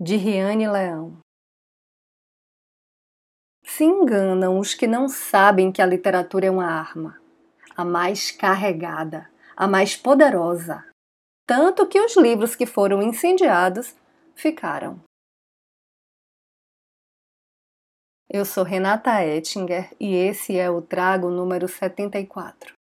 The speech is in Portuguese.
de Riane Leão. Se enganam os que não sabem que a literatura é uma arma, a mais carregada, a mais poderosa, tanto que os livros que foram incendiados ficaram. Eu sou Renata Ettinger e esse é o Trago número 74.